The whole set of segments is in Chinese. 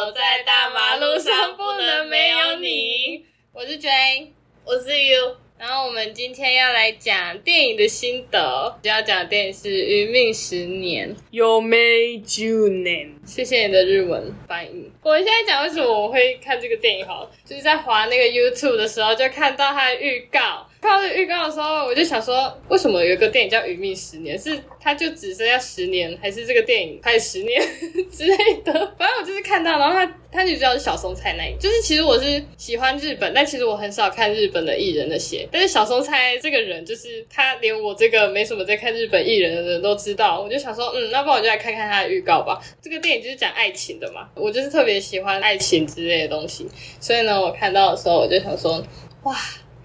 走在大马路上不能没有你。我是 J，我是 U。然后我们今天要来讲电影的心得，要讲的电影是《余命十年》。有没九年？谢谢你的日文翻译。我现在讲为什么我会看这个电影，好了，就是在滑那个 YouTube 的时候，就看到它的预告。看到这预告的时候，我就想说，为什么有一个电影叫《余命十年》？是它就只剩下十年，还是这个电影拍十年 之类的？反正我就是看到，然后他 他女主角是小松菜奈，就是其实我是喜欢日本，但其实我很少看日本的艺人的戏。但是小松菜这个人，就是他连我这个没什么在看日本艺人的人都知道，我就想说，嗯，那不然我就来看看他的预告吧。这个电影就是讲爱情的嘛，我就是特别喜欢爱情之类的东西，所以呢，我看到的时候我就想说，哇。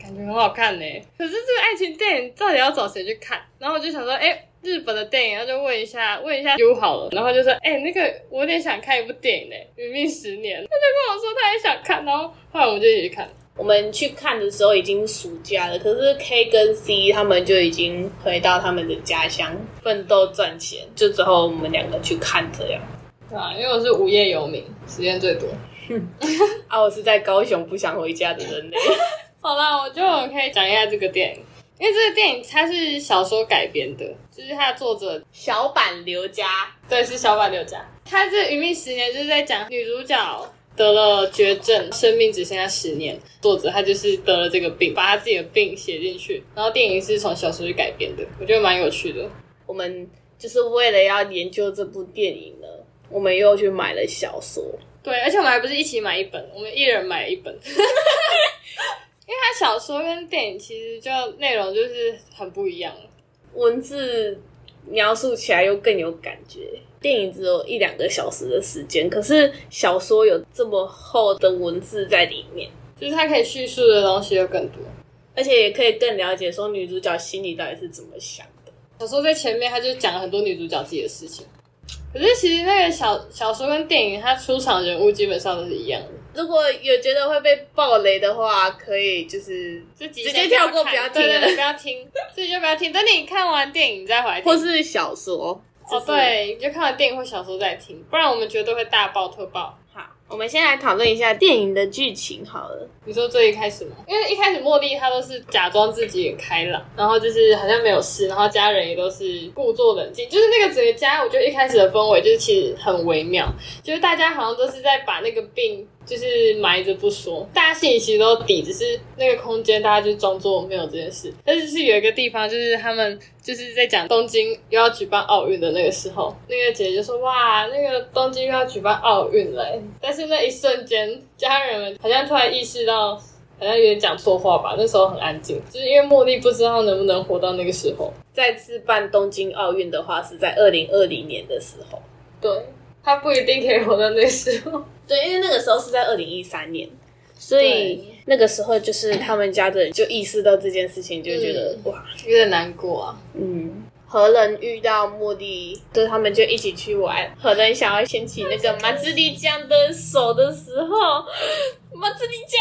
感觉很好看呢，可是这个爱情电影到底要找谁去看？然后我就想说，哎，日本的电影，那就问一下，问一下 U 好了。然后就说，哎，那个我有点想看一部电影呢，《余命十年》。他就跟我说他也想看，然后后来我们就一起看。我们去看的时候已经暑假了，可是 K 跟 C 他们就已经回到他们的家乡奋斗赚钱，就之后我们两个去看这样。对啊，因为我是无业游民，时间最多。啊，我是在高雄不想回家的人类。好了，我就可以讲一下这个电影，因为这个电影它是小说改编的，就是它的作者小坂刘佳，对，是小坂刘佳。他这《余命十年》就是在讲女主角得了绝症，生命只剩下十年。作者他就是得了这个病，把他自己的病写进去，然后电影是从小说去改编的，我觉得蛮有趣的。我们就是为了要研究这部电影呢，我们又去买了小说。对，而且我们还不是一起买一本，我们一人买一本。因为他小说跟电影其实就内容就是很不一样，文字描述起来又更有感觉。电影只有一两个小时的时间，可是小说有这么厚的文字在里面，就是它可以叙述的东西又更多，而且也可以更了解说女主角心里到底是怎么想的。小说在前面，他就讲了很多女主角自己的事情。可是其实那个小小说跟电影，它出场人物基本上都是一样的。如果有觉得会被暴雷的话，可以就是直接跳过，不要听，不要听，自己就不要听。等你看完电影再回来听，或是小说哦，对，就看完电影或小说再听，不然我们绝对会大爆特爆。好我们先来讨论一下电影的剧情好了。你说最一开始吗？因为一开始茉莉她都是假装自己很开朗，然后就是好像没有事，然后家人也都是故作冷静，就是那个整个家，我觉得一开始的氛围就是其实很微妙，就是大家好像都是在把那个病。就是埋着不说，大家心里其实都底，只是那个空间，大家就装作没有这件事。但是是有一个地方，就是他们就是在讲东京又要举办奥运的那个时候，那个姐姐就说：“哇，那个东京又要举办奥运嘞。”但是那一瞬间，家人们好像突然意识到，好像有点讲错话吧。那时候很安静，就是因为茉莉不知道能不能活到那个时候。再次办东京奥运的话，是在二零二零年的时候。对。他不一定可以活到那时候，对，因为那个时候是在二零一三年，所以那个时候就是他们家的人就意识到这件事情，就觉得哇，有点难过啊。嗯，何人遇到莫莉，就他们就一起去玩。何人想要牵起那个马自立江的手的时候，马自立江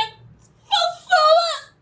放手了，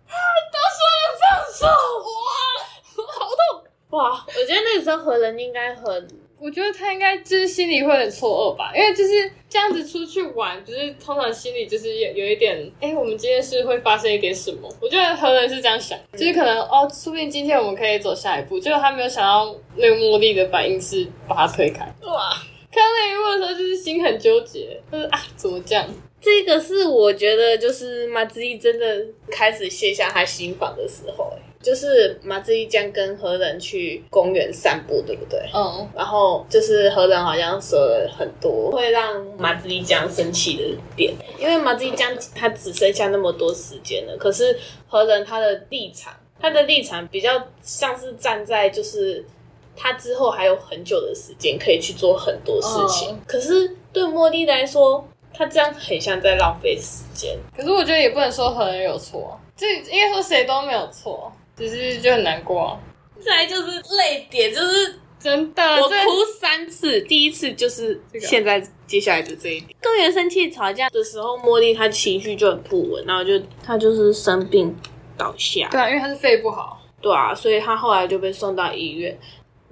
都说了放手，哇，好痛！哇，我觉得那个时候何人应该很。我觉得他应该就是心里会很错愕吧，因为就是这样子出去玩，就是通常心里就是有有一点，哎，我们今天是会发生一点什么？我觉得何人是这样想，就是可能哦，说不定今天我们可以走下一步。结果他没有想到那个茉莉的反应是把他推开。哇，看到那一幕的时候，就是心很纠结，就是啊，怎么这样？这个是我觉得就是马之一真的开始卸下他心防的时候，哎。就是马自一江跟何人去公园散步，对不对？嗯。然后就是何人好像说了很多会让马自一江生气的点，因为马自一江他只剩下那么多时间了。可是何人他的立场，他的立场比较像是站在就是他之后还有很久的时间可以去做很多事情。可是对茉莉来说，他这样很像在浪费时间。可是我觉得也不能说何人有错，这应该说谁都没有错。只是就很难过，再来就是泪点，就是真的，我哭三次，第一次就是现在接下来的这一点。跟原生气吵架的时候，茉莉她情绪就很不稳，然后就她就是生病倒下。对啊，因为她是肺不好。对啊，所以她后来就被送到医院，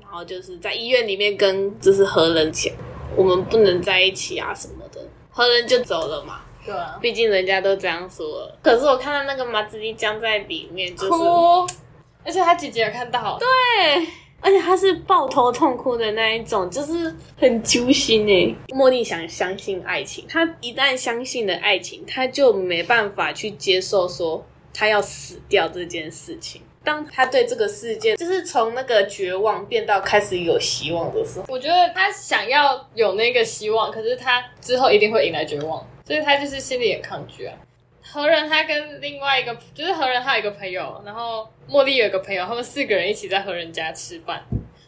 然后就是在医院里面跟就是何人讲，我们不能在一起啊什么的。何人就走了嘛。对啊，毕竟人家都这样说。了。可是我看到那个马子丽僵在里面，就是，而且他姐姐也看到，对，而且他是抱头痛哭的那一种，就是很揪心哎。茉莉想相信爱情，她一旦相信了爱情，她就没办法去接受说他要死掉这件事情。当他对这个世界就是从那个绝望变到开始有希望的时候，我觉得他想要有那个希望，可是他之后一定会迎来绝望，所以他就是心里很抗拒啊。何人他跟另外一个就是何人，他有一个朋友，然后茉莉有一个朋友，他们四个人一起在何人家吃饭，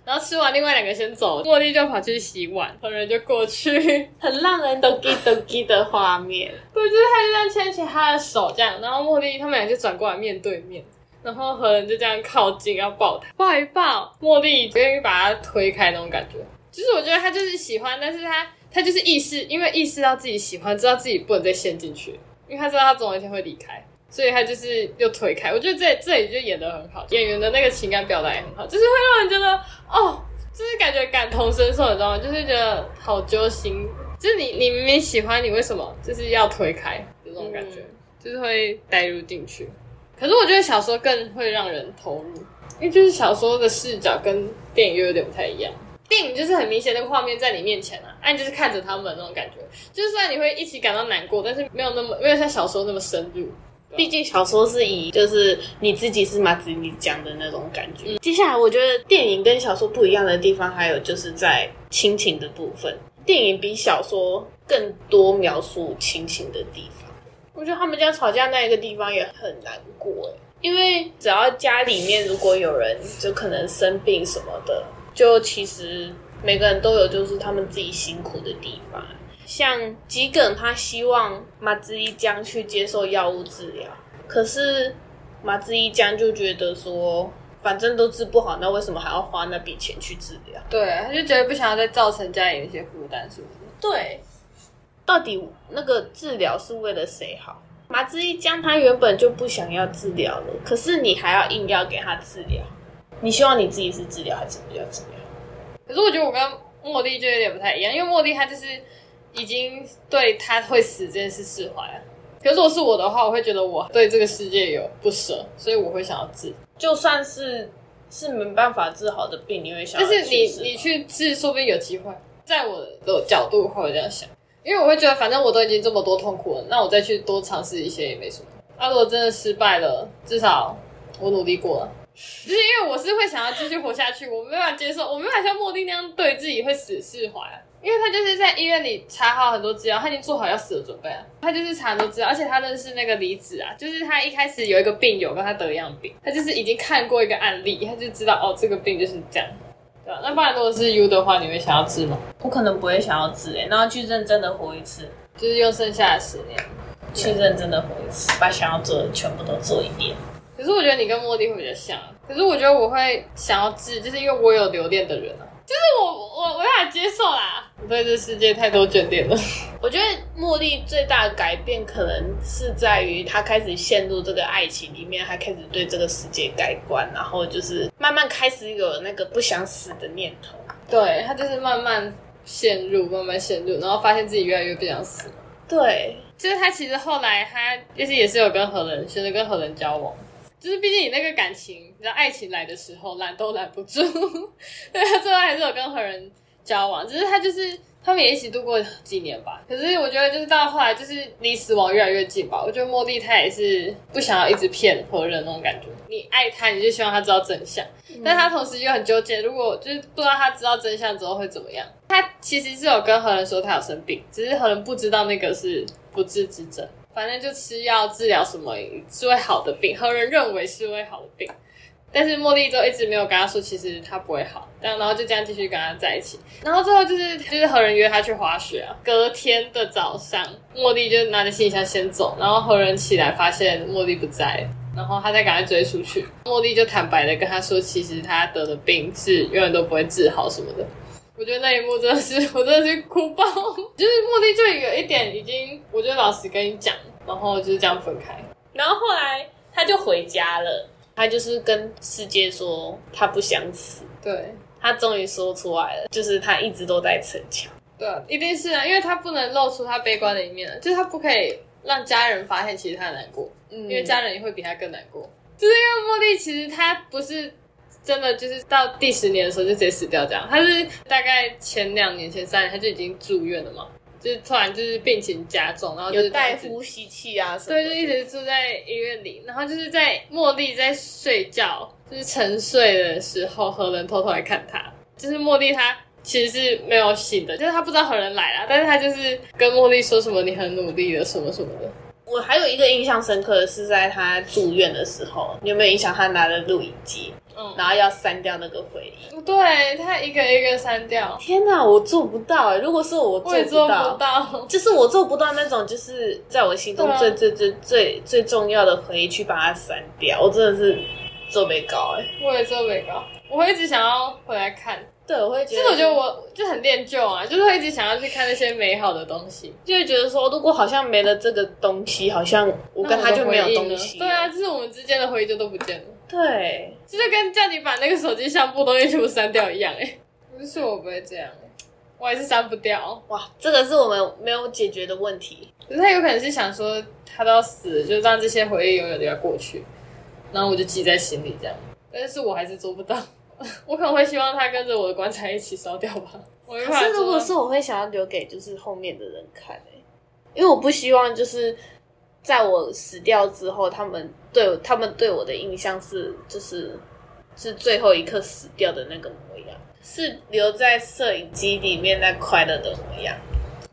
然后吃完另外两个先走，茉莉就跑去洗碗，何人就过去，很让人 doki doki 的画面。对，就是他就这样牵起他的手这样，然后茉莉他们俩就转过来面对面。然后何人就这样靠近要抱他，抱一抱，茉莉不愿意把他推开那种感觉。就是我觉得他就是喜欢，但是他他就是意识，因为意识到自己喜欢，知道自己不能再陷进去，因为他知道他总有一天会离开，所以他就是又推开。我觉得这这里就演的很好，演员的那个情感表达也很好，就是会让人觉得哦，就是感觉感同身受，你知道吗？就是觉得好揪心，就是你你明明喜欢，你为什么就是要推开这种感觉，就是会带入进去。可是我觉得小说更会让人投入，因为就是小说的视角跟电影又有点不太一样。电影就是很明显那个画面在你面前啊，哎，就是看着他们那种感觉。就算你会一起感到难过，但是没有那么没有像小说那么深入。毕竟小说是以就是你自己是马子你讲的那种感觉。接下来我觉得电影跟小说不一样的地方，还有就是在亲情的部分，电影比小说更多描述亲情的地方。我觉得他们家吵架那一个地方也很难过哎，因为只要家里面如果有人就可能生病什么的，就其实每个人都有就是他们自己辛苦的地方。像吉梗，他希望马子一江去接受药物治疗，可是马子一江就觉得说，反正都治不好，那为什么还要花那笔钱去治疗？对，他就觉得不想要再造成家里一些负担，是不是？对。到底那个治疗是为了谁好？马之一江他原本就不想要治疗了，可是你还要硬要给他治疗，你希望你自己是治疗还是不要治疗？可是我觉得我跟茉莉就有点不太一样，因为茉莉她就是已经对她会死这件事释怀了。可是如果是我的话，我会觉得我对这个世界有不舍，所以我会想要治。就算是是没办法治好的病，你会想，但是你你去治，说不定有机会。在我的角度会这样想。因为我会觉得，反正我都已经这么多痛苦了，那我再去多尝试一些也没什么。那如果真的失败了，至少我努力过了。就是因为我是会想要继续活下去，我没办法接受，我没办法像莫蒂那样对自己会死释怀。因为他就是在医院里查好很多资料，他已经做好要死的准备了。他就是查很多资料，而且他认识那个离子啊，就是他一开始有一个病友跟他得一样病，他就是已经看过一个案例，他就知道哦，这个病就是这样。对啊，那不然如果是 U 的话，你会想要治吗？我可能不会想要治诶，然后去认真的活一次，就是用剩下的十年去认真的活一次，把想要做的全部都做一遍。可是我觉得你跟莫蒂会比较像，可是我觉得我会想要治，就是因为我有留恋的人啊。就是我我我法接受啦，我对这世界太多眷恋了。我觉得茉莉最大的改变，可能是在于她开始陷入这个爱情里面，她开始对这个世界改观，然后就是慢慢开始有那个不想死的念头。对她就是慢慢陷入，慢慢陷入，然后发现自己越来越不想死。对，就是她其实后来她就是也是有跟何人选择跟何人交往。就是毕竟你那个感情，你知道爱情来的时候拦都拦不住，对他最后还是有跟何人交往，只是他就是他们也一起度过几年吧。可是我觉得就是到后来就是离死亡越来越近吧。我觉得莫蒂他也是不想要一直骗何人那种感觉。你爱他，你就希望他知道真相，但他同时又很纠结，如果就是不知道他知道真相之后会怎么样。他其实是有跟何人说他有生病，只是何人不知道那个是不治之症。反正就吃药治疗什么是会好的病，何人认为是会好的病，但是茉莉就一直没有跟他说，其实他不会好，但然后就这样继续跟他在一起，然后最后就是就是何人约他去滑雪啊，隔天的早上，茉莉就拿着行李箱先走，然后何人起来发现茉莉不在，然后他再赶快追出去，茉莉就坦白的跟他说，其实他得的病是永远都不会治好什么的。我觉得那一幕真的是，我真的是哭爆。就是茉莉就有一点已经，我就老实跟你讲，然后就是这样分开。然后后来他就回家了，他就是跟世界说他不想死。对，他终于说出来了，就是他一直都在逞强。对啊，一定是啊，因为他不能露出他悲观的一面，就是他不可以让家人发现其实他难过，嗯，因为家人也会比他更难过。就是因为茉莉其实他不是真的，就是到第十年的时候就直接死掉这样，他是大概前两年、前三年他就已经住院了嘛。就是突然就是病情加重，然后就带呼吸器啊什么，对，就一直住在医院里。然后就是在茉莉在睡觉，就是沉睡的时候，何人偷偷来看他。就是茉莉她其实是没有醒的，就是她不知道何人来了，但是她就是跟茉莉说什么你很努力的什么什么的。我还有一个印象深刻的是在他住院的时候，你有没有印象？他拿了录影机。然后要删掉那个回忆，对他一个一个删掉。天哪，我做不到哎！如果是我做不到，就是我做不到那种，就是在我心中最最最最最重要的回忆去把它删掉，我真的是做不高哎！我也做不高，我会一直想要回来看。对，我会觉得，其实我觉得我就很恋旧啊，就是会一直想要去看那些美好的东西，就会觉得说，如果好像没了这个东西，好像我跟他就没有东西。对啊，就是我们之间的回忆就都不见了。对，就是跟叫你把那个手机相簿东西全部删掉一样哎。不是我不会这样，我还是删不掉。哇，这个是我们没有解决的问题。可是他有可能是想说，他都要死，就让这些回忆永远都要过去，然后我就记在心里这样。但是我还是做不到。我可能会希望他跟着我的棺材一起烧掉吧。可是如果是我会想要留给就是后面的人看哎，因为我不希望就是在我死掉之后，他们对他们对我的印象是就是是最后一刻死掉的那个模样，是留在摄影机里面那快乐的模样。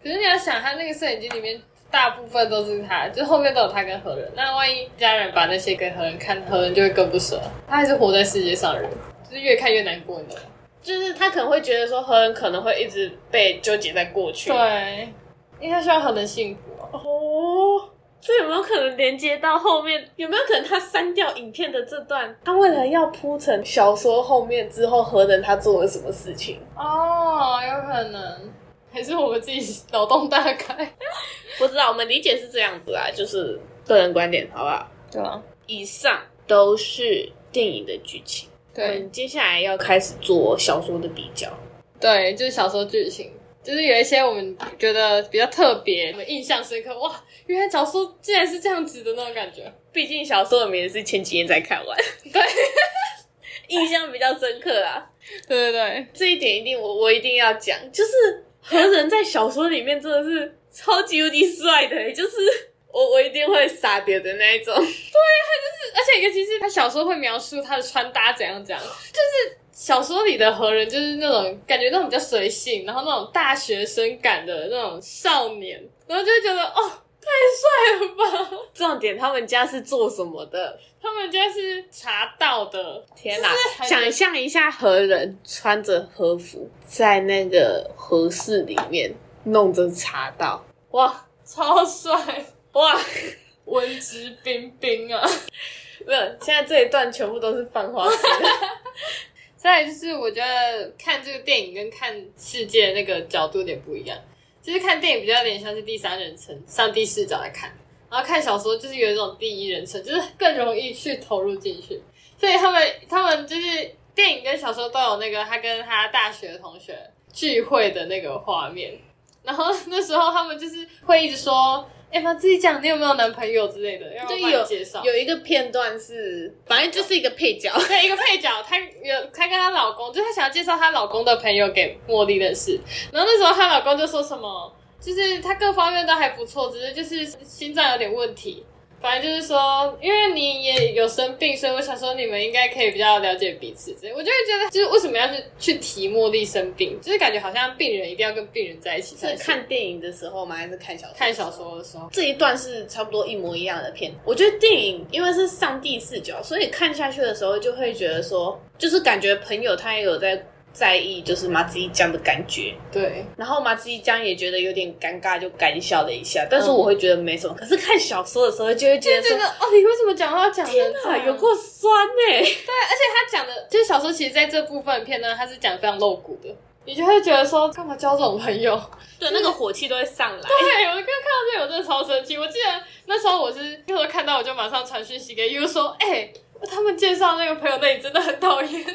可是你要想，他那个摄影机里面大部分都是他，就后面都有他跟何人。那万一家人把那些给何人看，何人就会更不舍。他还是活在世界上的人。就是越看越难过，你知道吗？就是他可能会觉得说何人可能会一直被纠结在过去，对，因为他希望何人幸福哦。这有没有可能连接到后面？有没有可能他删掉影片的这段？他为了要铺成小说后面之后何人他做了什么事情？哦，有可能，还是我们自己脑洞大开？不知道，我们理解是这样子啊，就是个人观点，好不好？对啊，以上都是电影的剧情。对，接下来要开始做小说的比较。对，就是小说剧情，就是有一些我们觉得比较特别、我们印象深刻。哇，原来小说竟然是这样子的那种感觉。毕竟小说的名字是前几年才看完，对，印象比较深刻啊。对对对，这一点一定我我一定要讲，就是何人在小说里面真的是超级无敌帅的，就是。我我一定会傻掉的那一种。对，他就是，而且尤其是他小时候会描述他的穿搭怎样怎样，就是小说里的何人就是那种感觉那种比较随性，然后那种大学生感的那种少年，然后就觉得哦，太帅了吧！重点，他们家是做什么的？他们家是茶道的。天哪！想象一下，何人穿着和服在那个和室里面弄着茶道，哇，超帅！哇，文质彬彬啊！没有，现在这一段全部都是放花絮。再就是，我觉得看这个电影跟看世界那个角度有点不一样。就是看电影比较有点像是第三人称、上帝视角来看，然后看小说就是有一种第一人称，就是更容易去投入进去。所以他们他们就是电影跟小说都有那个他跟他大学的同学聚会的那个画面，然后那时候他们就是会一直说。哎，他自己讲，你有没有男朋友之类的？就，有介绍。有一个片段是，反正就是一个配角，对，一个配角，她有她跟她老公，就她想要介绍她老公的朋友给茉莉认识。然后那时候她老公就说什么，就是他各方面都还不错，只是就是心脏有点问题。反正就是说，因为你也有生病，所以我想说你们应该可以比较了解彼此。这我就会觉得，就是为什么要去去提茉莉生病，就是感觉好像病人一定要跟病人在一起。是看电影的时候吗？还是看小说？看小说的时候，这一段是差不多一模一样的片。我觉得电影因为是上帝视角，所以看下去的时候就会觉得说，就是感觉朋友他也有在。在意就是马子一江的感觉，对。然后马子一江也觉得有点尴尬，就干笑了一下。但是我会觉得没什么。可是看小说的时候就会觉得说，哦，你为什么讲话讲天哪，有过酸呢？对，而且他讲的，就是小说其实在这部分片呢，他是讲非常露骨的，你就会觉得说，干嘛交这种朋友？对，那个火气都会上来。对，我刚看到这，我真的超生气。我记得那时候我是那时候看到，我就马上传讯息给 U 说，哎，他们介绍那个朋友，那你真的很讨厌。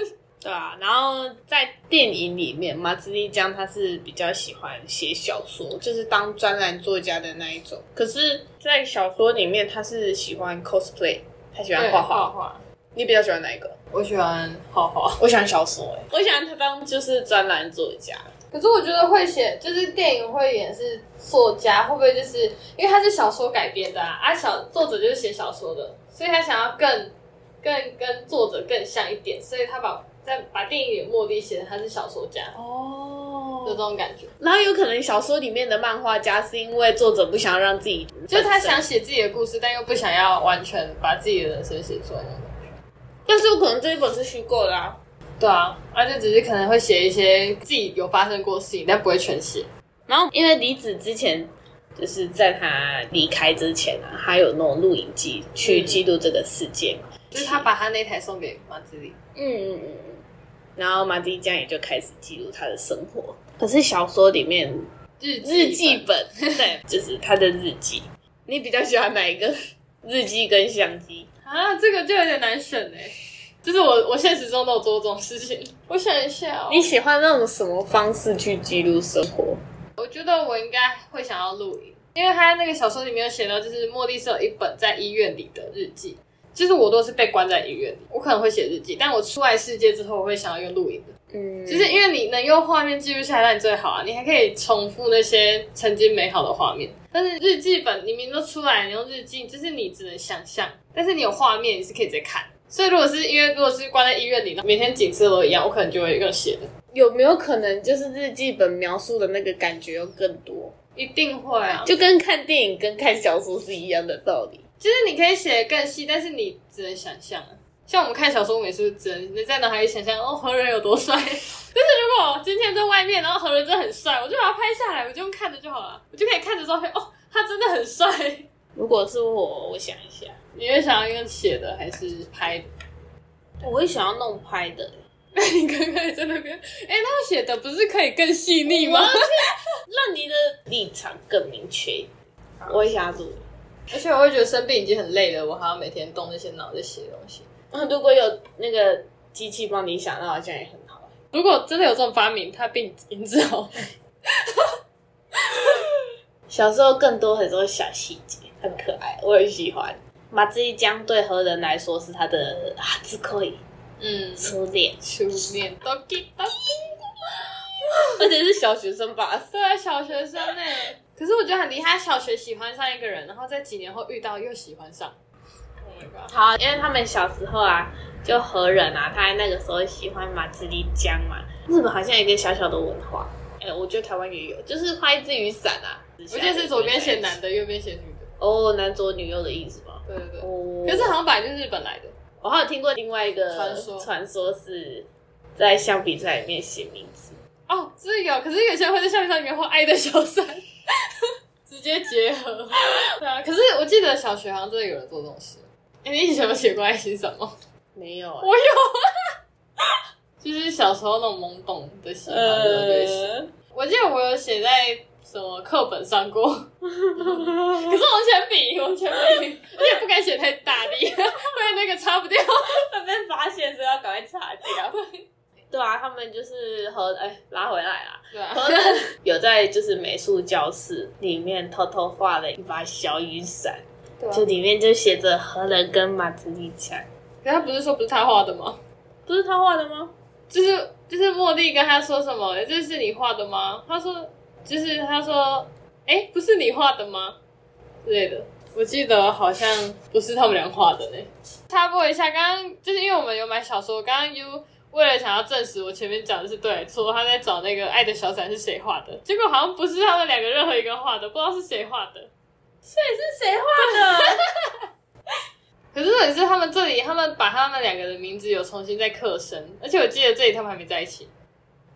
对啊，然后在电影里面，马自立江他是比较喜欢写小说，就是当专栏作家的那一种。可是，在小说里面，他是喜欢 cosplay，他喜欢画画。你比较喜欢哪一个？我喜欢画画，我喜欢小说。哎，我喜欢他当就是专栏作家。可是我觉得会写就是电影会演是作家，会不会就是因为他是小说改编的啊？啊，小作者就是写小说的，所以他想要更更跟作者更像一点，所以他把。在把电影里的莫莉写的他是小说家哦，有这种感觉。然后有可能小说里面的漫画家是因为作者不想让自己，就是他想写自己的故事，但又不想要完全把自己的人生写出来那种感觉。但是我可能这一本是虚构的啊，对啊，而且只是可能会写一些自己有发生过事情，但不会全写。然后因为李子之前就是在他离开之前啊，他有那种录影机去记录这个世界嘛，就是他把他那台送给马自立。嗯嗯嗯。然后马蒂江也就开始记录他的生活。可是小说里面日日记本，对，就是他的日记。你比较喜欢哪一个？日记跟相机啊？这个就有点难选哎。就是我我现实中都有做这种事情。我想一下，你喜欢那种什么方式去记录生活？我觉得我应该会想要录影，因为他那个小说里面有写到，就是莫莉是有一本在医院里的日记。就是我都是被关在医院里，我可能会写日记，但我出来世界之后，我会想要用录影的。嗯，就是因为你能用画面记录下来，那你最好啊，你还可以重复那些曾经美好的画面。但是日记本，你明都出来，你用日记，就是你只能想象，但是你有画面，你是可以直接看。所以如果是因为如果是关在医院里，每天景色都一样，我可能就会用写的。有没有可能就是日记本描述的那个感觉又更多？一定会啊，就跟看电影跟看小说是一样的道理。其实你可以写的更细，但是你只能想象。像我们看小说，也是只能你在脑海里想象哦，何人有多帅。但是如果今天在外面，然后何人真的很帅，我就把它拍下来，我就用看着就好了，我就可以看着照片哦，他真的很帅。如果是我，我想一下，你会想要用写的还是拍的？我会想要弄拍的。那 你刚刚在那边，哎，那写的不是可以更细腻吗？让你的立场更明确。我也想要做。而且我会觉得生病已经很累了，我还要每天动那些脑在写东西。如果有那个机器帮你想，那好像也很好。如果真的有这种发明，他病已经治好。小时候更多很多小细节，很可爱，我很喜欢。马自一江对何人来说是他的啊，只可以，嗯，初恋，初恋，都给都给，而且是小学生吧？对，小学生呢。可是我觉得很厉害，小学喜欢上一个人，然后在几年后遇到又喜欢上。Oh！好，因为他们小时候啊，就和人啊，他那个时候喜欢马自立江嘛。日本好像有一个小小的文化，哎，我觉得台湾也有，就是画一只雨伞啊。我记得是左边写男的，右边写女的。哦，男左女右的意思吗？对对对。哦。可是好像本来就是日本来的。我还有听过另外一个传说，传说是在橡皮擦里面写名字。哦，是有，可是有些人会在橡皮擦里面画爱的小伞。直接结合，对啊。可是我记得小学好像真的有人做这种事。哎，你以前有写过爱心什么？没有。我有，就是小时候那种懵懂的喜欢的对象。我记得我有写在什么课本上过，可是我铅笔，我铅笔，而且不敢写太大力，因为那个擦不掉，会被发现，所以要赶快擦掉。对啊，他们就是和哎拉回来啦。对啊，有在就是美术教室里面偷偷画了一把小雨伞，就里面就写着何人跟马子立强。可他不是说不是他画的吗？不是他画的吗？就是就是茉莉跟他说什么？这是你画的吗？他说就是他说哎，不是你画的吗？之类的。我记得好像不是他们俩画的呢。插播一下，刚刚就是因为我们有买小说，刚刚 U。为了想要证实我前面讲的是对错，他在找那个爱的小伞是谁画的，结果好像不是他们两个任何一个画的，不知道是谁画的，所以是谁画的？可是也是他们这里，他们把他们两个的名字有重新再刻深，而且我记得这里他们还没在一起，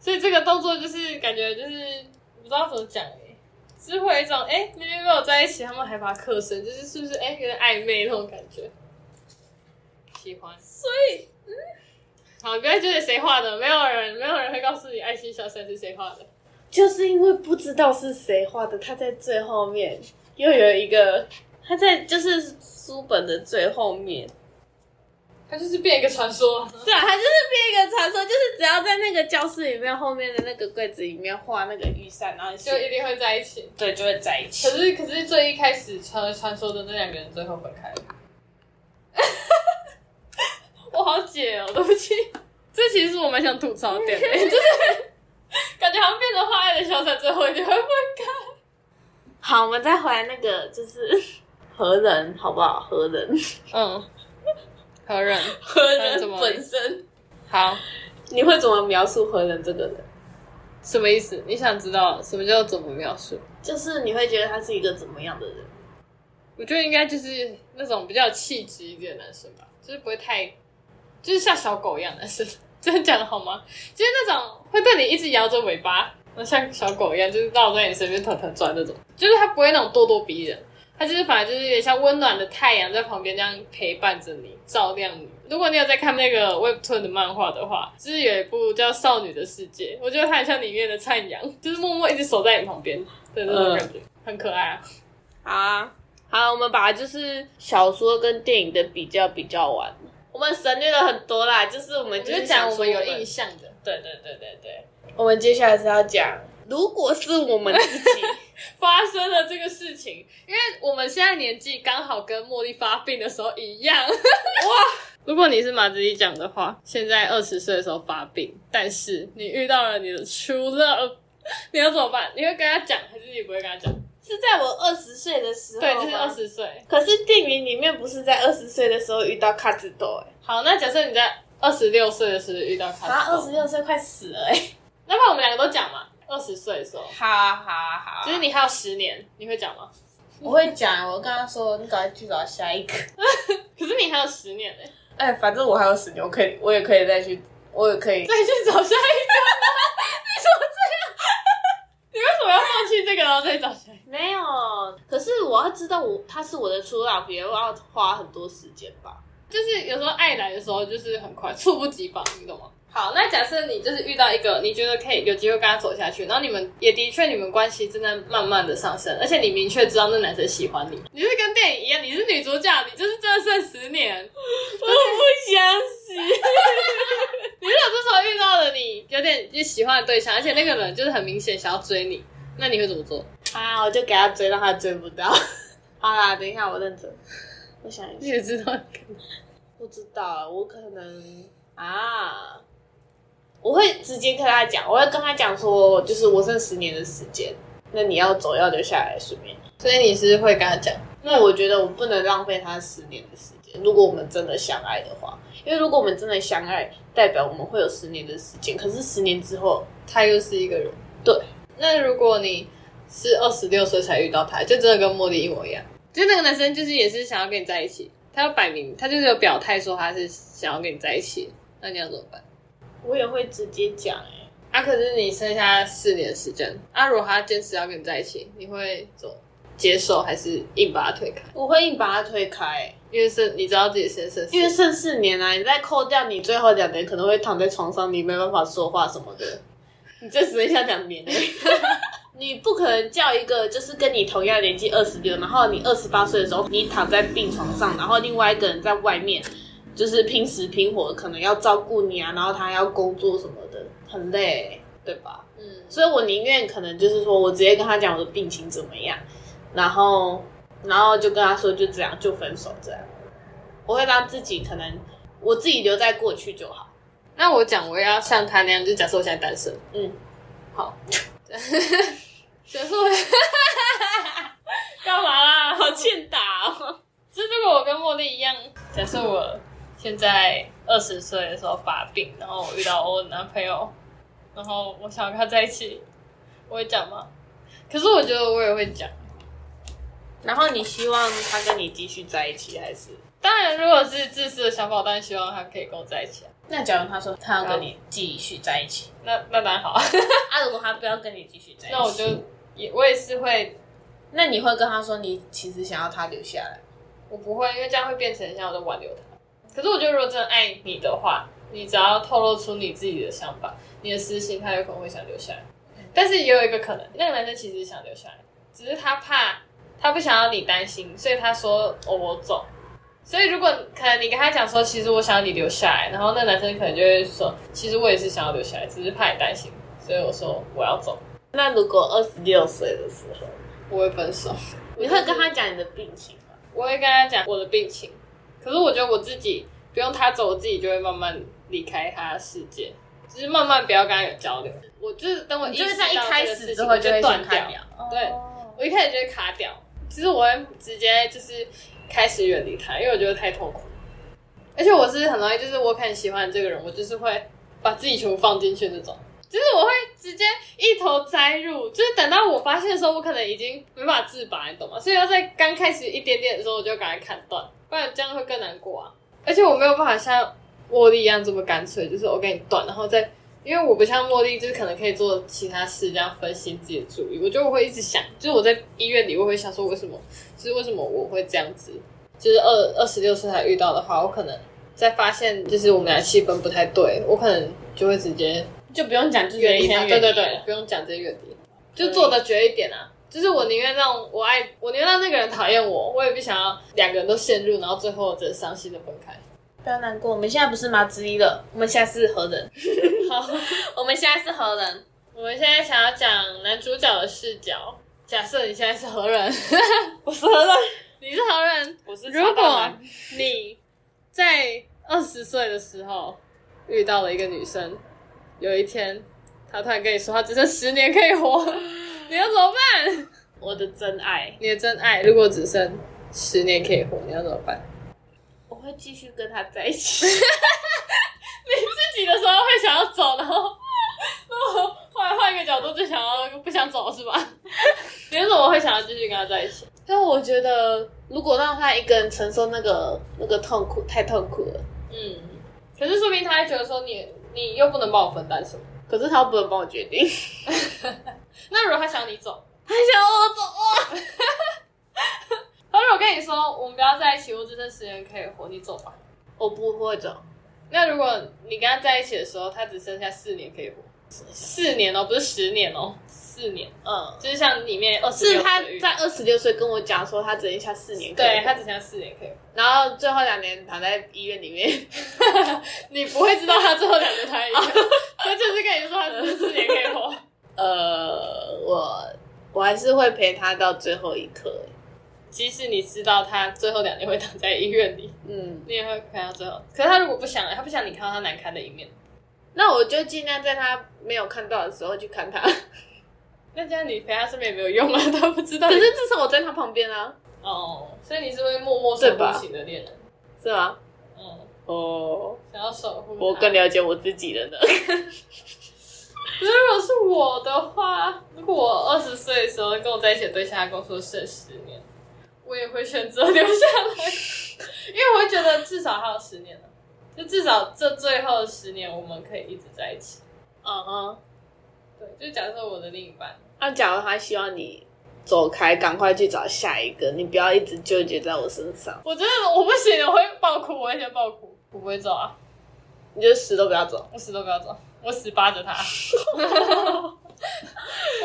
所以这个动作就是感觉就是不知道怎么讲哎，是会有一种哎明明没有在一起，他们还把它刻深，就是是不是哎有点暧昧那种感觉？喜欢，所以嗯。好，不要觉得谁画的，没有人，没有人会告诉你爱心小伞是谁画的，就是因为不知道是谁画的，他在最后面又有一个，他在就是书本的最后面，他就是变一个传说。对啊，他就是变一个传说，就是只要在那个教室里面后面的那个柜子里面画那个雨伞，然后就一定会在一起。对，就会在一起。可是可是最一开始传传说的那两个人最后分开了。我好解哦，对不起。这其实是我蛮想吐槽点的，就是感觉好像变成花爱的小三最后一定会分开。好，我们再回来那个就是 何人，好不好？何人？嗯，何人？何人本身好？你会怎么描述何人这个人？什么意思？你想知道什么叫怎么描述？就是你会觉得他是一个怎么样的人？我觉得应该就是那种比较气质一点的男生吧，就是不会太，就是像小狗一样的男生。这样讲好吗？就是那种会对你一直摇着尾巴，那像小狗一样，就是绕在你身边团团转那种。就是它不会那种咄咄逼人，它就是反正就是有点像温暖的太阳在旁边这样陪伴着你，照亮你。如果你有在看那个 Webtoon 的漫画的话，就是有一部叫《少女的世界》，我觉得它很像里面的灿阳，就是默默一直守在你旁边的那种感觉，很可爱啊。好啊，好，我们把就是小说跟电影的比较比较完。我们省略了很多啦，就是我们就讲我们有印象的。对对对对对，我们接下来是要讲，如果是我们自己 发生了这个事情，因为我们现在年纪刚好跟茉莉发病的时候一样。哇！如果你是马子怡讲的话，现在二十岁的时候发病，但是你遇到了你的 true love，你要怎么办？你会跟他讲，还是你不会跟他讲？是在我二十岁的时候，对，就是二十岁。可是电影里面不是在二十岁的时候遇到卡子多哎。好，那假设你在二十六岁的时候遇到卡子豆，他二十六岁快死了哎。那不然我们两个都讲嘛，二十岁的时候。好好好，就是你还有十年，你会讲吗？我会讲，我跟他说，你赶快去找下一个。可是你还有十年哎。哎，反正我还有十年，我可以，我也可以再去，我也可以再去找下一个。你怎么这样？你为什么要放弃这个然后再找下？没有，可是我要知道我他是我的初老，也要花很多时间吧。就是有时候爱来的时候就是很快，猝不及防，你懂吗？好，那假设你就是遇到一个你觉得可以有机会跟他走下去，然后你们也的确你们关系正在慢慢的上升，而且你明确知道那男生喜欢你，你是跟电影一样，你是女主角，你就是真的剩十年，我不想死。你如果这时候遇到了你有点就喜欢的对象，而且那个人就是很明显想要追你，那你会怎么做？啊！我就给他追，让他追不到。好啦，等一下，我认真。我想一下，你也知道？不知道，我可能啊，我会直接跟他讲，我会跟他讲说，就是我剩十年的时间，那你要走要留下来顺便。所以你是会跟他讲？因为我觉得我不能浪费他十年的时间。如果我们真的相爱的话，因为如果我们真的相爱，代表我们会有十年的时间。可是十年之后，他又是一个人。对。那如果你。是二十六岁才遇到他，就真的跟茉莉一模一样。就那个男生，就是也是想要跟你在一起，他要摆明，他就是有表态说他是想要跟你在一起。那你要怎么办？我也会直接讲哎。啊，可是你剩下四年时间，啊，如果他坚持要跟你在一起，你会怎么接受，还是硬把他推开？我会硬把他推开，因为剩你知道自己先剩，因为剩四年啊，你再扣掉你最后两年，可能会躺在床上，你没办法说话什么的。你这只剩下两年。你不可能叫一个就是跟你同样年纪二十六，然后你二十八岁的时候，你躺在病床上，然后另外一个人在外面，就是拼死拼活，可能要照顾你啊，然后他要工作什么的，很累，对吧？嗯，所以我宁愿可能就是说我直接跟他讲我的病情怎么样，然后然后就跟他说就这样就分手这样，我会让自己可能我自己留在过去就好。那我讲我要像他那样，就假设我现在单身，嗯，好。假设我，干嘛啦？好欠打哦！就如果我跟茉莉一样，假设我现在二十岁的时候发病，然后我遇到我男朋友，然后我想跟他在一起，我会讲吗？可是我觉得我也会讲。然后你希望他跟你继续在一起，还是？当然，如果是自私的想法，我当然希望他可以跟我在一起啊。那假如他说他要跟你继续在一起，那那当然好啊。啊，如果他不要跟你继续在一起，那我就也我也是会。那你会跟他说你其实想要他留下来？我不会，因为这样会变成像我在挽留他。可是我觉得如果真的爱你的话，你只要透露出你自己的想法、你的私心，他有可能会想留下来。但是也有一个可能，那个男生其实想留下来，只是他怕他不想要你担心，所以他说哦我走。所以如果可能，你跟他讲说，其实我想要你留下来，然后那男生可能就会说，其实我也是想要留下来，只是怕你担心，所以我说我要走。那如果二十六岁的时候，我会分手，你会跟他讲你的病情吗？我会跟他讲我的病情，可是我觉得我自己不用他走，我自己就会慢慢离开他的世界，就是慢慢不要跟他有交流。我就是等我就是在一开始之后就断掉，对我一开始就会卡掉。其实我会直接就是开始远离他，因为我觉得太痛苦。而且我是很容易，就是我很喜欢这个人，我就是会把自己全部放进去那种。就是我会直接一头栽入，就是等到我发现的时候，我可能已经没办法自拔，你懂吗？所以要在刚开始一点点的时候，我就赶快砍断，不然这样会更难过啊。而且我没有办法像茉莉一样这么干脆，就是我跟你断，然后再。因为我不像茉莉，就是可能可以做其他事，这样分心自己的注意。我觉得我会一直想，就是我在医院里，我会想说，为什么？就是为什么我会这样子？就是二二十六岁才遇到的话，我可能在发现，就是我们俩气氛不太对，我可能就会直接就不用讲，就远离他。对对对，不用讲这些远离，就做的绝一点啊！就是我宁愿让我爱，我宁愿让那个人讨厌我，我也不想要两个人都陷入，然后最后只伤心的分开。不要难过，我们现在不是马之一了，我们现在是何人？好，我们现在是何人？我们现在想要讲男主角的视角。假设你现在是何 人？我是何人？你是何人？我是。如果你在二十岁的时候遇到了一个女生，有一天她突然跟你说她只剩十年可以活，你要怎么办？我的真爱，你的真爱，如果只剩十年可以活，你要怎么办？我会继续跟他在一起。你自己的时候会想要走，然后，然后后来换一个角度就想要不想走是吧？你为什么会想要继续跟他在一起？但我觉得，如果让他一个人承受那个那个痛苦，太痛苦了。嗯。可是说明他还觉得说你你又不能帮我分担什么，可是他又不能帮我决定。那如果他想你走，他想我走啊他如果跟你说我们不要在一起，我只剩十年可以活，你走吧。我不会走。那如果你跟他在一起的时候，他只剩下四年可以活，四年哦，不是十年哦，四年。嗯，就是像里面二十是他在二十六岁跟我讲说他只剩下四年，对他只剩下四年可以活，然后最后两年躺在医院里面，你不会知道他最后两年躺在医院，他就是跟你说他只剩四年可以活。呃，我我还是会陪他到最后一刻。即使你知道他最后两年会躺在医院里，嗯，你也会陪到最后。可是他如果不想，他不想你看到他难堪的一面，那我就尽量在他没有看到的时候去看他。那这样你陪他身边也没有用啊，他不知道。可是至少我在他旁边啊。哦，所以你是会默默守护型的恋人，是吗？嗯，哦，想要守护。我更了解我自己了呢。如果是我的话，如果我二十岁的时候跟我在一起的对象跟我说剩十年。我也会选择留下来，因为我会觉得至少还有十年了，就至少这最后十年我们可以一直在一起。嗯嗯，对，就假设我的另一半，那假如他希望你走开，赶快去找下一个，你不要一直纠结在我身上。我真的我不行，我会爆哭，我会先爆哭，我不会走啊。你就死都不要走，我死都不要走，我死扒着他。我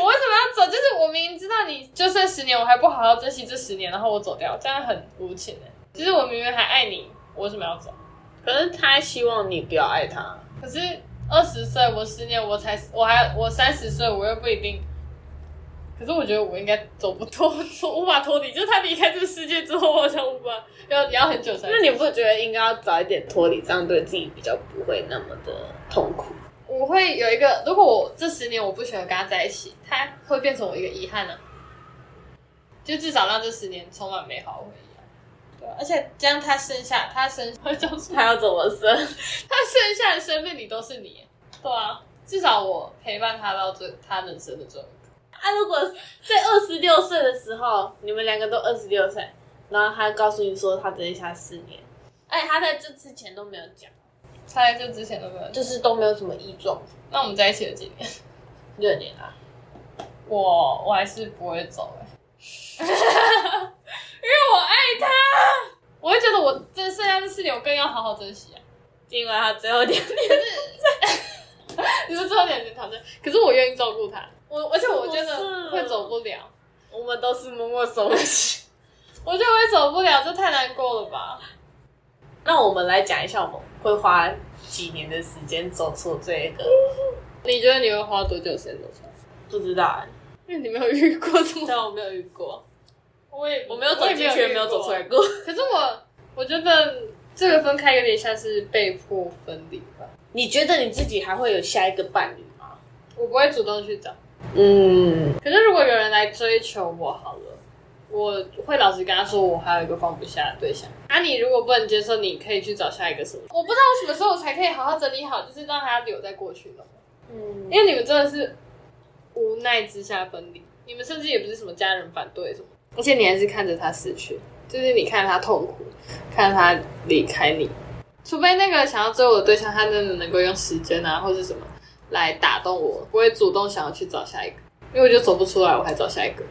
为什么要走？就是我明明知道你就剩十年，我还不好好珍惜这十年，然后我走掉，这样很无情哎。其实我明明还爱你，我为什么要走？可是他希望你不要爱他。可是二十岁，我十年，我才我还我三十岁，我又不一定。可是我觉得我应该走不脱，无法脱离。就是他离开这个世界之后，我好像无法要要很久才。那你不觉得应该要早一点脱离，这样对自己比较不会那么的痛苦？我会有一个，如果我这十年我不喜欢跟他在一起，他会变成我一个遗憾呢。就至少让这十年充满美好回忆。对，而且这样他剩下他生，他要怎么生？他剩下的生命里都是你。对啊，至少我陪伴他到最他人生的最后一刻。啊，如果在二十六岁的时候，你们两个都二十六岁，然后他告诉你说他只剩下四年，而且他在这之前都没有讲。在这之前都没有，就是都没有什么异状。那我们在一起了几年？六年啊。我我还是不会走哎，因为我爱他。我会觉得我这剩下这四年，我更要好好珍惜啊。因为他最后两年是，你说最后两年躺着，可是我愿意照顾他。我而且我觉得会走不了。我们都是默默守护。我觉得我也走不了，这太难过了吧。那我们来讲一下，我们会花几年的时间走出这个？你觉得你会花多久时间走出来？不知道，因为你没有遇过这么，但我没有遇过，我也我没有走进去，没有走出来过。可是我，我觉得这个分开有点像是被迫分离吧。你觉得你自己还会有下一个伴侣吗？我不会主动去找。嗯，可是如果有人来追求我，好了。我会老实跟他说，我还有一个放不下的对象。啊，你如果不能接受，你可以去找下一个什么？我不知道我什么时候才可以好好整理好，就是让他留在过去了。嗯，因为你们真的是无奈之下分离，你们甚至也不是什么家人反对什么，而且你还是看着他死去，就是你看他痛苦，看他离开你。除非那个想要追我的对象，他真的能够用时间啊，或者什么来打动我，不会主动想要去找下一个，因为我就走不出来，我还找下一个。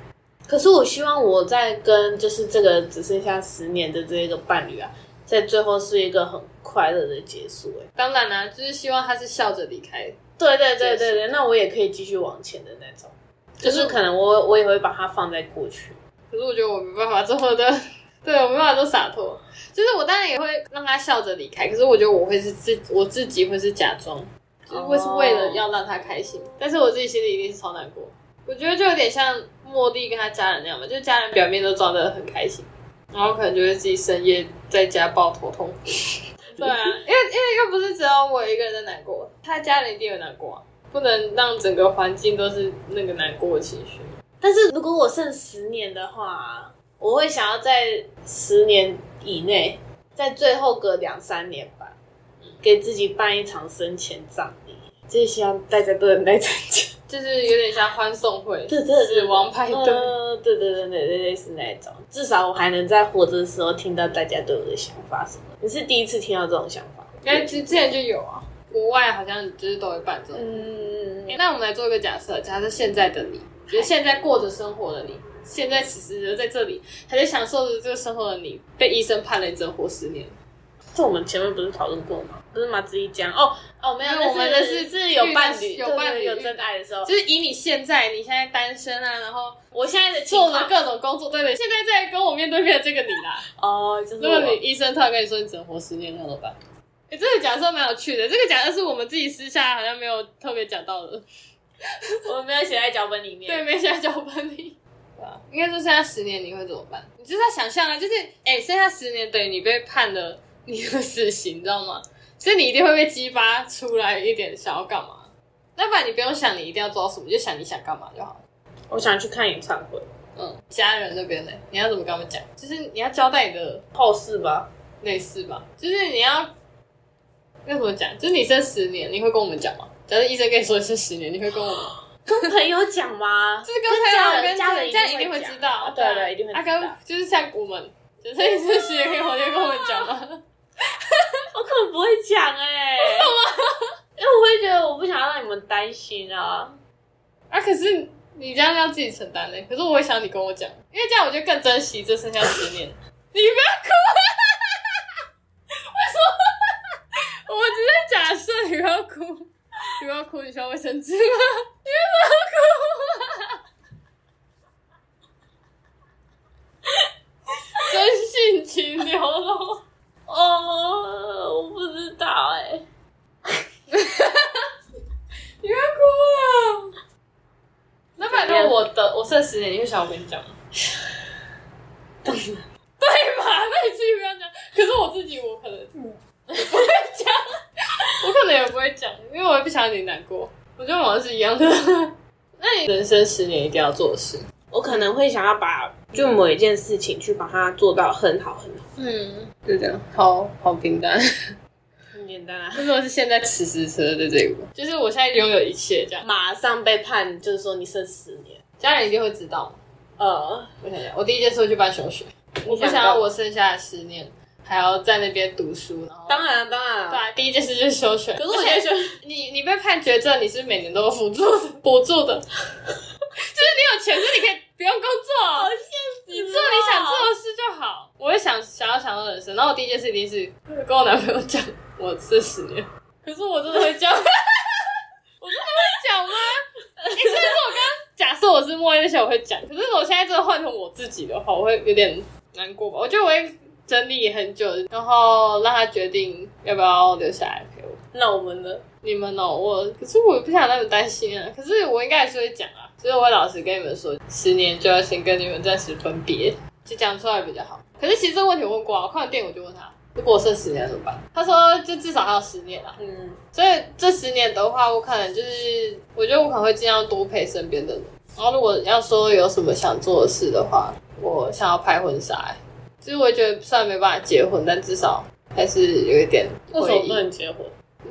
可是我希望我在跟就是这个只剩下十年的这个伴侣啊，在最后是一个很快乐的结束。哎，当然啦，就是希望他是笑着离开。对对对对对，那我也可以继续往前的那种。就是可能我我也会把它放在过去。可是我觉得我没办法这么的，对我没办法做洒脱。就是我当然也会让他笑着离开，可是我觉得我会是自我自己会是假装，就是会是为了要让他开心，但是我自己心里一定是超难过。我觉得就有点像莫蒂跟他家人那样嘛，就家人表面都装得很开心，然后可能就会自己深夜在家抱头痛哭。对啊，因为因为又不是只有我一个人在难过，他家人一定有难过，不能让整个环境都是那个难过的情绪。但是如果我剩十年的话，我会想要在十年以内，在最后隔两三年吧，给自己办一场生前葬礼，就是希望大家都能来参加。就是有点像欢送会，对对死亡派对，对对对对对类似那种。至少我还能在活着的时候听到大家对我的想法什么。你是第一次听到这种想法？哎，其实之前就有啊，国外好像就是都会办这种。嗯，那我们来做一个假设，假设现在的你，就是现在过着生活的你，现在此时的在这里还在享受着这个生活的你，被医生判了一针活十年。这我们前面不是讨论过吗？不是马子怡讲哦哦，没有，我们的是是有伴侣、有伴侣、有真爱的时候，就是以你现在你现在单身啊，然后我现在的做了各种工作，对对，现在在跟我面对面的这个你啦。哦，就是如果你医生突然跟你说你只能活十年，那怎么办？哎，这个假设蛮有趣的，这个假设是我们自己私下好像没有特别讲到的，我们没有写在脚本里面，对，没写在脚本里。应该说剩下十年你会怎么办？你就是在想象啊，就是哎，剩下十年等于你被判了。你的死刑，你知道吗？所以你一定会被激发出来一点想要干嘛。那不然你不用想你一定要做到什么，就想你想干嘛就好了。我想去看演唱会。嗯，家人那边呢？你要怎么跟他们讲？就是你要交代你的后事吧，类似吧。就是你要要怎么讲？就是你生十年，你会跟我们讲吗？假如医生跟你说你生十年，你会跟我们 跟朋友讲吗？就是跟家人、家人、家人一定会知道。对对，一定会知道。就是像我们，就生一次十年可以回去跟我们讲吗？我可能不会讲哎，因为我会觉得我不想让你们担心啊。啊，可是你这样要自己承担嘞。可是我会想你跟我讲，因为这样我就更珍惜这剩下十年。你不要哭，为什么？我只是假设你不要哭，你不要哭，你需要卫生纸吗？你不要哭，真性情流露。哦，我不知道哎，你要哭了。那反正我的我剩十年，你会想我跟你讲吗？对吧？那你自己不要讲。可是我自己，我可能不会讲，我可能也不会讲，因为我也不想你难过。我觉得我们是一样的。那你人生十年一定要做的事？我可能会想要把就某一件事情去把它做到很好很好。嗯，就这样，好好平淡，很简单啊。为什么是现在此时此刻的这个？就是我现在拥有一切，这样马上被判，就是说你剩十年，家人一定会知道。呃，我想想，我第一件事去办休学，我不想要我剩下的十年还要在那边读书。然后，当然当然，对啊，第一件事就是休学。可是我觉得，你你被判绝症，你是每年都有辅助补助的。就是你有钱，所以你可以不用工作，你做你想做的事就好。我会想想要想到人生，然后我第一件事一定是跟我男朋友讲我这十年。可是我真的会讲，我真的会讲吗？哎，虽然说我刚刚假设我是莫言那些我会讲，可是我现在真的换成我自己的话，我会有点难过吧。我觉得我会整理很久，然后让他决定要不要留下来陪我。那我们呢？你们哦，我可是我不想让你们担心啊。可是我应该还是会讲啊，所以我会老实跟你们说，十年就要先跟你们暂时分别，就讲出来比较好。可是其实这个问题我问过啊，我看完电影我就问他，如果我剩十年怎么办？他说就至少还有十年啊。嗯，所以这十年的话，我可能就是，我觉得我可能会尽量多陪身边的人。然后如果要说有什么想做的事的话，我想要拍婚纱。其实我觉得虽然没办法结婚，但至少还是有一点。为什么不能结婚？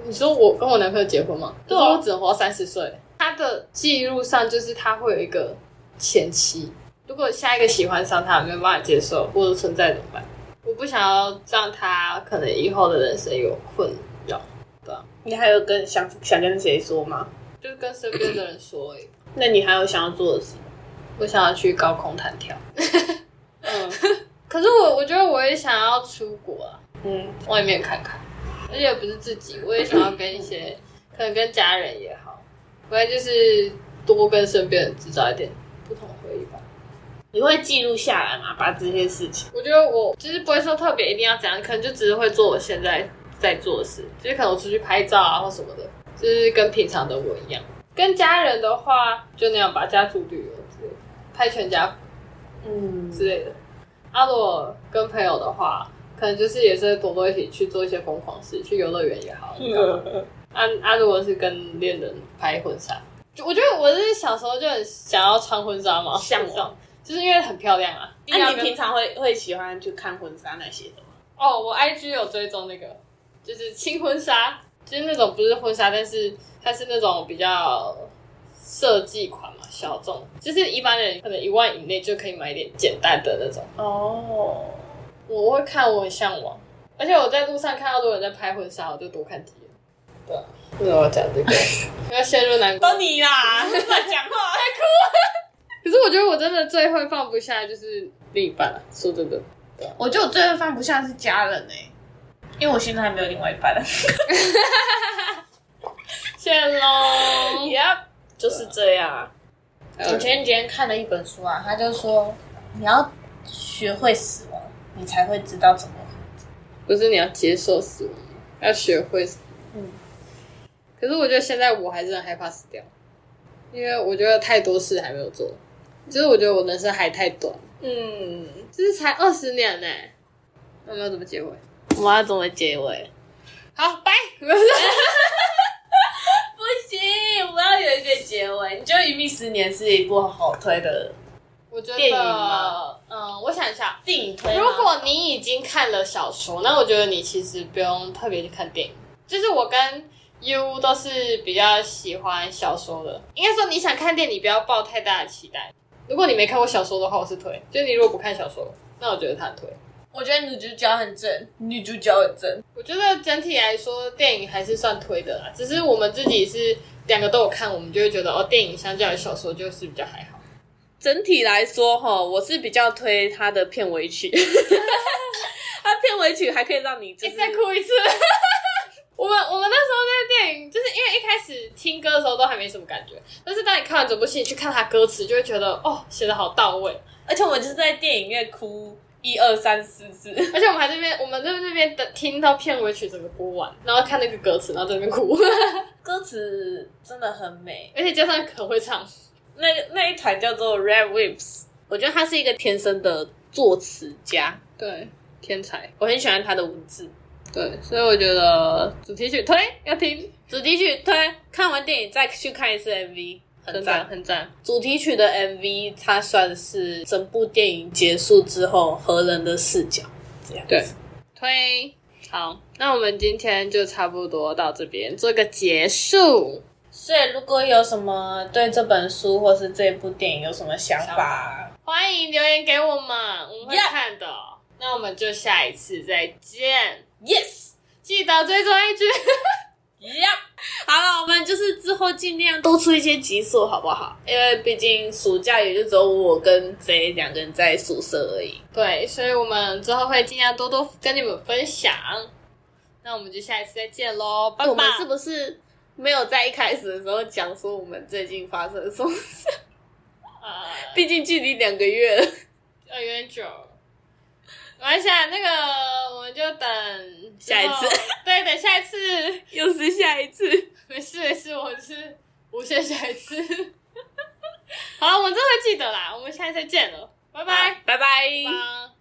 你说我跟我男朋友结婚吗？对啊，我只能活到三十岁。他的记录上就是他会有一个前妻，如果下一个喜欢上他没有办法接受或者存在怎么办？我不想要让他可能以后的人生有困扰，对啊。你还有跟想想跟谁说吗？就是跟身边的人说。哎，那你还有想要做的事吗？我想要去高空弹跳。嗯，可是我我觉得我也想要出国啊，嗯，外面看看。而且不是自己，我也想要跟一些 可能跟家人也好，不然就是多跟身边人制造一点不同回忆吧。你会记录下来吗？把这些事情？我觉得我其实不会说特别一定要怎样，可能就只是会做我现在在做的事，就是可能我出去拍照啊或什么的，就是跟平常的我一样。跟家人的话，就那样把家族旅游之类，拍全家，嗯之类的。阿果跟朋友的话。可能就是也是多多一起去做一些疯狂事，去游乐园也好。啊啊！如果是跟恋人拍婚纱，就我觉得我是小时候就很想要穿婚纱嘛，向往，就是因为很漂亮啊。那你平常会会喜欢去看婚纱那些的吗？哦，我 IG 有追踪那个，就是轻婚纱，就是那种不是婚纱，但是它是那种比较设计款嘛，小众，就是一般人可能一万以内就可以买点简单的那种。哦。我会看，我很向往，而且我在路上看到有人在拍婚纱，我就多看几眼。对，为什么要讲这个？要陷入难过？都你啦，乱讲话，还哭。可是我觉得我真的最会放不下就是另一半了。说真的，我觉得我最会放不下是家人哎，因为我现在还没有另外一半。谢喽，Yep，就是这样啊。我前几天看了一本书啊，他就说你要学会死亡。你才会知道怎么活。不是你要接受死亡，要学会。可是我觉得现在我还是很害怕死掉，因为我觉得太多事还没有做。就是我觉得我人生还太短。嗯。就是才二十年呢。那我们要怎么结尾？我们要怎么结尾？好，拜。不行，我要有一个结尾。你觉得《余命十年》是一部好推的？我觉得，嗯，我想一下，电影推。如果你已经看了小说，那我觉得你其实不用特别去看电影。就是我跟 U 都是比较喜欢小说的。应该说，你想看电影，不要抱太大的期待。如果你没看过小说的话，我是推。就你如果不看小说，那我觉得他很推。我觉得女主角很正，女主角很正。我觉得整体来说，电影还是算推的啦。只是我们自己是两个都有看，我们就会觉得哦，电影相较于小说就是比较还好。整体来说，哈，我是比较推他的片尾曲，他片尾曲还可以让你再哭一次。我们我们那时候在电影，就是因为一开始听歌的时候都还没什么感觉，但是当你看完整部戏，去看他歌词，就会觉得哦，写的好到位。而且我们就是在电影院哭一二三四次，而且我们还这边，我们在那边等听到片尾曲整个播完，然后看那个歌词，然后在那边哭。歌词真的很美，而且加上很会唱。那那一团叫做 Red Whips，我觉得他是一个天生的作词家，对，天才，我很喜欢他的文字，对，所以我觉得主题曲推要听，主题曲推，看完电影再去看一次 MV，很赞很赞。主题曲的 MV，它算是整部电影结束之后和人的视角这样子。推好，那我们今天就差不多到这边做一个结束。所以，如果有什么对这本书或是这部电影有什么想法，欢迎留言给我们，我们会看的。那我们就下一次再见。Yes，记得追踪一句。Yep，好了，我们就是之后尽量多出一些集数，好不好？因为毕竟暑假也就只有我跟 J 两个人在宿舍而已。对，所以我们之后会尽量多多跟你们分享。那我们就下一次再见喽，拜拜。我们是不是？没有在一开始的时候讲说我们最近发生什么事，啊，毕竟距离两个月了，有点久。玩一下那个，我们就等下一次，对，等下一次，又是下一次，没事没事，我是无限下一次。好，我们真会记得啦，我们下一次见了，拜拜，拜拜。